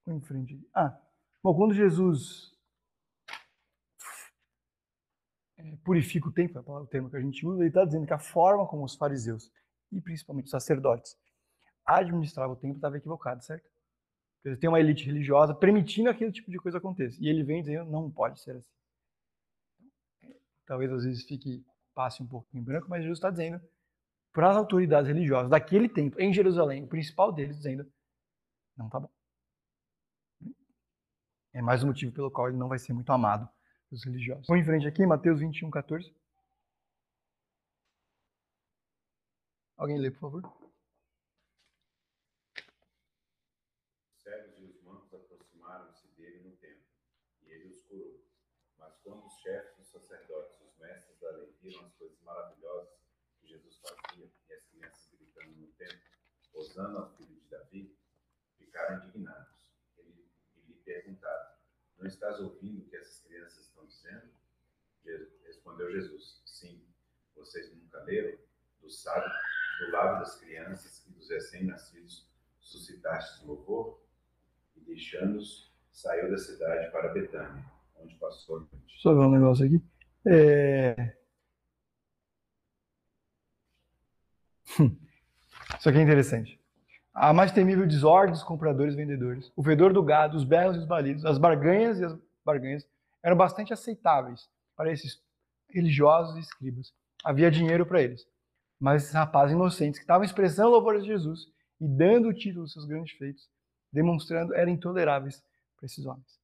em frente. Ah, bom, quando Jesus é, purifica o templo, é o termo que a gente usa, ele está dizendo que a forma como os fariseus, e principalmente os sacerdotes, administravam o templo estava equivocada, certo? Dizer, tem uma elite religiosa permitindo aquele tipo de coisa aconteça. E ele vem dizendo, não pode ser assim. Talvez às vezes fique, passe um pouco em branco, mas Jesus está dizendo para as autoridades religiosas daquele tempo, em Jerusalém, o principal deles, dizendo, não tá bom. É mais um motivo pelo qual ele não vai ser muito amado dos religiosos. Vamos em frente aqui, Mateus 21, 14. Alguém lê, por favor? quando os chefes, os sacerdotes, os mestres da lei viram as coisas maravilhosas que Jesus fazia e as crianças gritando no templo, osando ao filho de Davi, ficaram indignados. Ele, e lhe perguntaram: Não estás ouvindo o que essas crianças? Respondeu Jesus: Sim. Vocês nunca leram? do sábio, do lado das crianças e dos recém-nascidos, suscitaste louvor, e deixando-os, saiu da cidade para Betânia, onde passou. Só ver um negócio aqui. É... Isso aqui é interessante. A mais temível desordem dos compradores e vendedores, o fedor do gado, os berros e os balidos, as barganhas e as barganhas eram bastante aceitáveis para esses religiosos e escribas. Havia dinheiro para eles. Mas esses rapazes inocentes que estavam expressando louvores de Jesus e dando o título dos seus grandes feitos, demonstrando, eram intoleráveis para esses homens.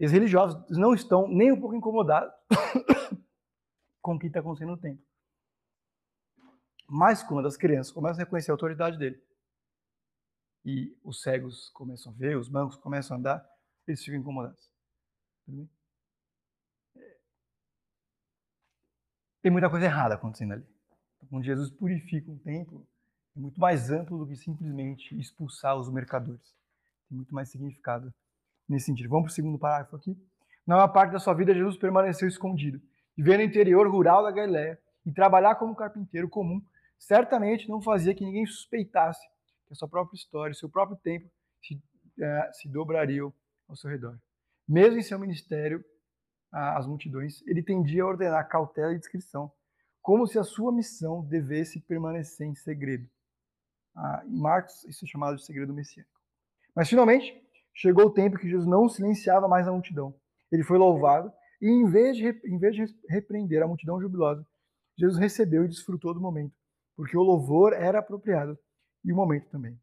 E os religiosos não estão nem um pouco incomodados com o que está acontecendo no templo. Mas quando as crianças começam a reconhecer a autoridade dele, e os cegos começam a ver, os bancos começam a andar, eles ficam incomodados. Tem muita coisa errada acontecendo ali. Quando Jesus purifica um templo, é muito mais amplo do que simplesmente expulsar os mercadores. Tem muito mais significado nesse sentido. Vamos para o segundo parágrafo aqui. Na maior parte da sua vida, Jesus permaneceu escondido. Viver no interior rural da Galiléia e trabalhar como carpinteiro comum certamente não fazia que ninguém suspeitasse que a sua própria história, seu próprio tempo se, uh, se dobrariam ao seu redor. Mesmo em seu ministério às multidões, ele tendia a ordenar cautela e discrição, como se a sua missão devesse permanecer em segredo. Ah, em Marcos, isso é chamado de segredo messiânico. Mas finalmente, chegou o tempo que Jesus não silenciava mais a multidão. Ele foi louvado e, em vez de, em vez de repreender a multidão jubilosa, Jesus recebeu e desfrutou do momento, porque o louvor era apropriado e o momento também.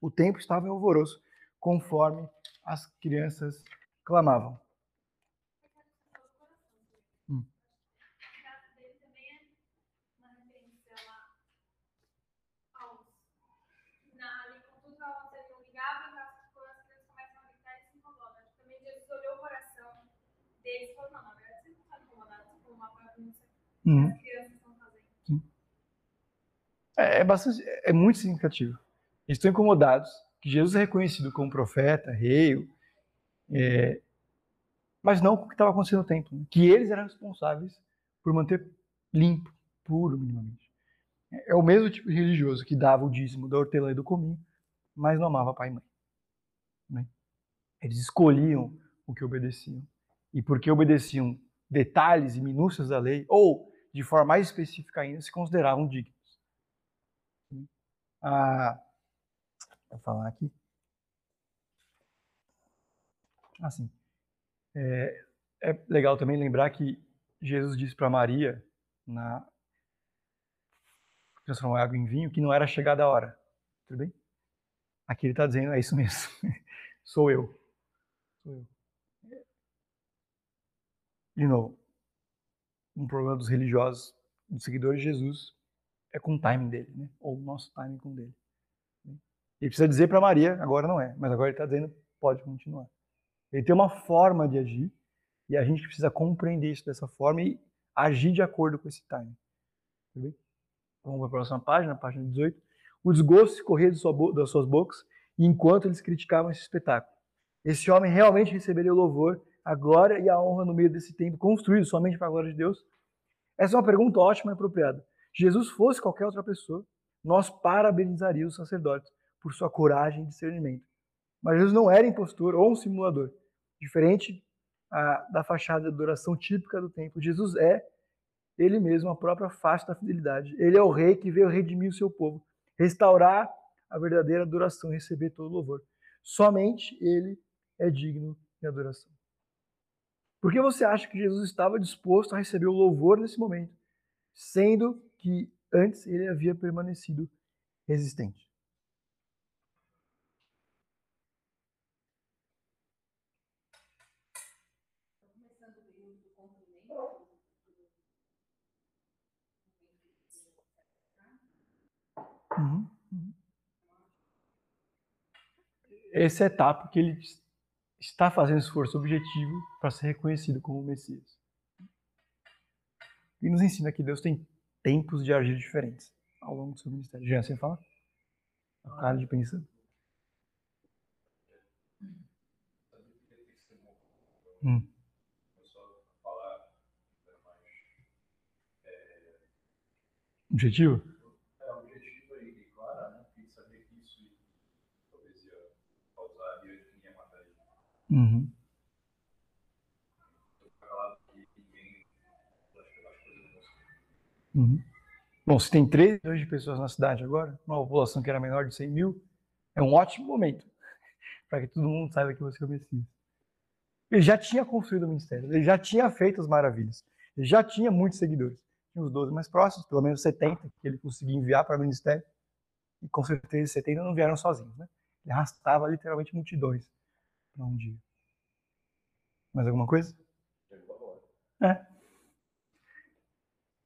O tempo estava em alvoroço, conforme as crianças clamavam. Hum. Deles falou, não, na verdade vocês não estão incomodados com uma bagunça que Uhum. É, é bastante, é muito significativo. Eles estão incomodados que Jesus é reconhecido como profeta, rei, é, mas não com o que estava acontecendo no templo. né? Que eles eram responsáveis por manter limpo, puro, minimamente. É, é o mesmo tipo de religioso que dava o dízimo da hortelã e do cominho, mas não amava pai e mãe. né? Eles escolhiam o que obedeciam. E porque obedeciam detalhes e minúcias da lei, ou, de forma mais específica ainda, se consideravam dignos. Ah, vou falar aqui. Assim, é, é legal também lembrar que Jesus disse para Maria, na transformar água em vinho, que não era chegada a hora. Tudo bem? Aqui ele está dizendo, é isso mesmo. Sou eu. Sou eu. De novo, um problema dos religiosos, dos seguidores de Jesus, é com o timing dele, né? ou o nosso timing com dele. Ele precisa dizer para Maria, agora não é, mas agora ele está dizendo, pode continuar. Ele tem uma forma de agir e a gente precisa compreender isso dessa forma e agir de acordo com esse timing. Tudo bem? Vamos para a próxima página, página 18. O desgosto corria de sua das suas bocas enquanto eles criticavam esse espetáculo. Esse homem realmente receberia o louvor, a glória e a honra no meio desse templo construído somente para a glória de Deus? Essa é uma pergunta ótima e apropriada. Jesus fosse qualquer outra pessoa, nós parabenizaríamos os sacerdotes por sua coragem e discernimento. Mas Jesus não era impostor ou um simulador. Diferente ah, da fachada de adoração típica do templo, Jesus é ele mesmo a própria face da fidelidade. Ele é o rei que veio redimir o seu povo, restaurar a verdadeira adoração e receber todo o louvor. Somente ele é digno de adoração. Por que você acha que Jesus estava disposto a receber o louvor nesse momento, sendo que antes ele havia permanecido resistente? Uhum. Essa etapa que ele está fazendo esforço objetivo para ser reconhecido como Messias. E nos ensina que Deus tem tempos de agir diferentes ao longo do seu ministério. Já você fala? A cara de pensar. Hum. Objetivo? Uhum. Uhum. Bom, se tem 3 milhões de pessoas na cidade agora, uma população que era menor de 100 mil, é um ótimo momento para que todo mundo saiba que você é o Messias. Ele já tinha construído o ministério, ele já tinha feito as maravilhas, ele já tinha muitos seguidores. Tinha os 12 mais próximos, pelo menos 70 que ele conseguia enviar para o ministério. E com certeza esses 70 não vieram sozinhos, né? Ele arrastava literalmente multidões para um dia. Mais alguma coisa? É.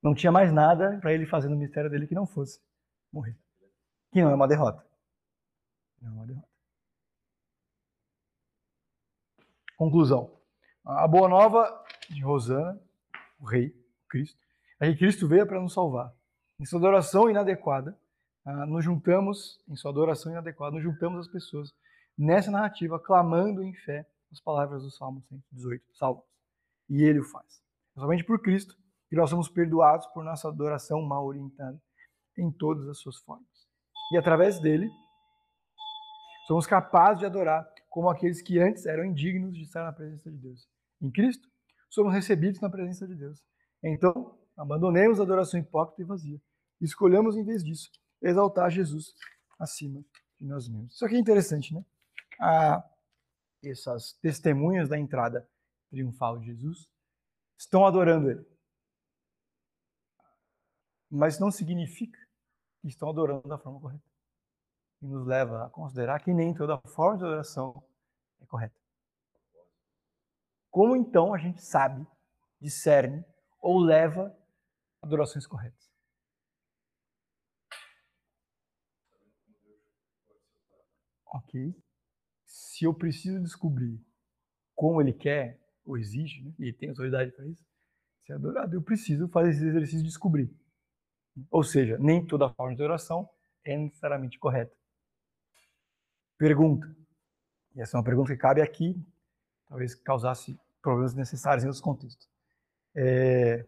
Não tinha mais nada para ele fazer no ministério dele que não fosse morrer. Que não é uma derrota. Não é uma derrota. Conclusão. A boa nova de Rosana, o rei, Cristo, é que Cristo veio para nos salvar. Em sua adoração inadequada, ah, nos juntamos, em sua adoração inadequada, nos juntamos as pessoas nessa narrativa, clamando em fé as palavras do Salmo 118, Salmos. E ele o faz. É somente por Cristo que nós somos perdoados por nossa adoração mal orientada em todas as suas formas. E através dele, somos capazes de adorar como aqueles que antes eram indignos de estar na presença de Deus. Em Cristo, somos recebidos na presença de Deus. Então, abandonemos a adoração hipócrita e vazia. Escolhamos, em vez disso, exaltar Jesus acima de nós mesmos. Isso aqui é interessante, né? Ah, essas testemunhas da entrada triunfal de Jesus estão adorando Ele. Mas não significa que estão adorando da forma correta. E nos leva a considerar que nem toda forma de adoração é correta. Como então a gente sabe, discerne ou leva adorações corretas? Ok. Se eu preciso descobrir como ele quer ou exige, né, e tem autoridade para isso, ser adorado, eu preciso fazer esse exercício de descobrir. Ou seja, nem toda forma de adoração é necessariamente correta. Pergunta. E essa é uma pergunta que cabe aqui, talvez causasse problemas necessários em outros contextos. É...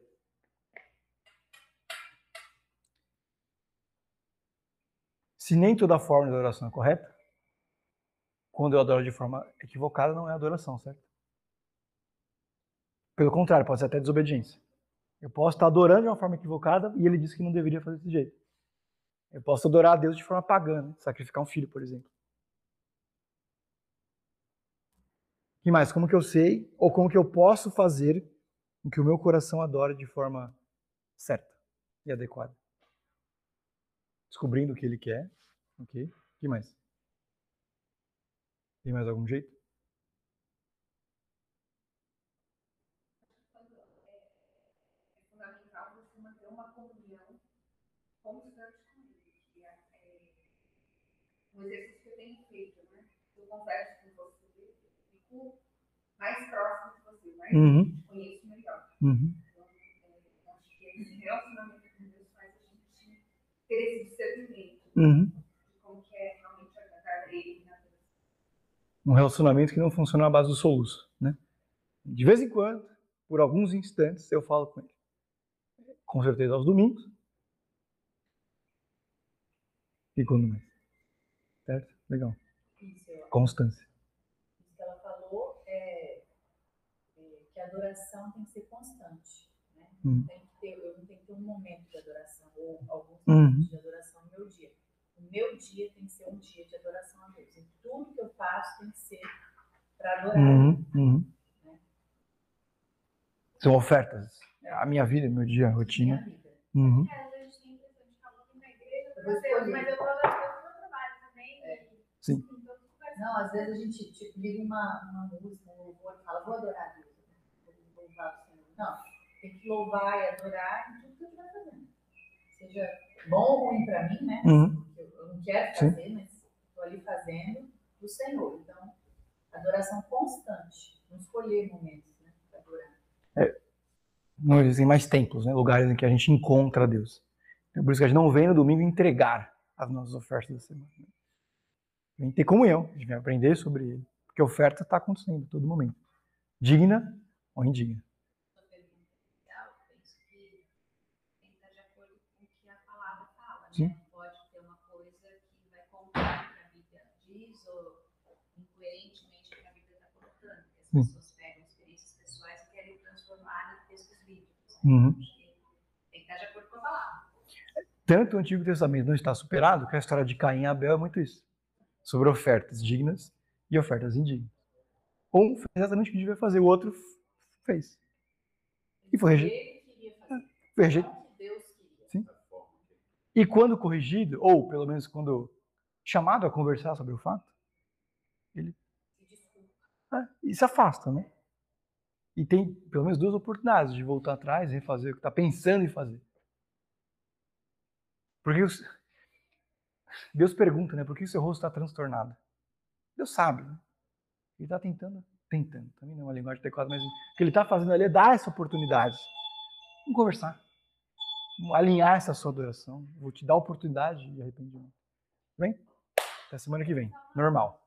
Se nem toda forma de adoração é correta, quando eu adoro de forma equivocada, não é adoração, certo? Pelo contrário, pode ser até desobediência. Eu posso estar adorando de uma forma equivocada e ele disse que não deveria fazer desse jeito. Eu posso adorar a Deus de forma pagã, né? sacrificar um filho, por exemplo. que mais? Como que eu sei ou como que eu posso fazer com que o meu coração adore de forma certa e adequada? Descobrindo o que ele quer, ok? que mais? Tem mais algum jeito? um exercício que eu tenho feito, né? Eu converso com você, fico mais próximo de você, mais uhum. conheço melhor. Uhum. Então, é, acho que esse relacionamento com Deus faz a gente ter esse discernimento uhum. de como que é realmente agradar a Ele na vida. Um relacionamento que não funciona na base do soluço, né? De vez em quando, por alguns instantes, eu falo com ele. Com certeza aos domingos. E quando mais? Certo? Legal. Constância. Isso que ela falou é, é, que a adoração tem que ser constante. Né? Hum. Tem que ter, eu não tenho que ter um momento de adoração ou alguns uhum. momentos de adoração no meu dia. O meu dia tem que ser um dia de adoração a Deus. E tudo que eu faço tem que ser para adorar. Uhum. Uhum. Né? São ofertas. A minha vida, meu dia, a rotina. Minha vida. Uhum. É, a gente tem impressão de falar na igreja, mas eu tô Sim. Não, às vezes a gente tipo, liga uma, uma música, um louvor e fala, vou adorar a Deus. Vou louvar o Senhor. Não, tem que louvar e adorar em tudo que eu estiver fazendo. Seja bom ou ruim para mim, né? Uhum. Eu não quero fazer, Sim. mas estou ali fazendo o Senhor. Então, adoração constante. Não escolher momentos né, para adorar. É, não existem mais templos, né? lugares em que a gente encontra Deus. É por isso que a gente não vem no domingo entregar as nossas ofertas da semana vem ter comunhão, a gente vem aprender sobre ele. Porque a oferta está acontecendo a todo momento. Digna ou indigna. Sim. Pode ter uma coisa que vai contar que a Bíblia diz, ou incoerentemente que a Bíblia está colocando, pessoas pegam experiências pessoais e querem transformar em textos bíblicos. Né? Uhum. Tem que estar de acordo com a palavra. Tanto o Antigo Testamento não está superado, que a história de Caim e Abel é muito isso. Sobre ofertas dignas e ofertas indignas. Um fez exatamente o que devia fazer, o outro fez. E foi rejeitado. Queria fazer. Foi rejeitado. Sim. E quando corrigido, ou pelo menos quando chamado a conversar sobre o fato, ele é, e se afasta, né? E tem pelo menos duas oportunidades de voltar atrás e refazer o que está pensando em fazer. Porque os- Deus pergunta, né? Por que o seu rosto está transtornado? Deus sabe. Né? Ele está tentando, tentando. Também não é uma linguagem adequada, mas o que ele está fazendo ali é dar essa oportunidade. Vamos conversar. Vamos alinhar essa sua adoração. Vou te dar a oportunidade de arrependimento. Vem? Até semana que vem. Normal.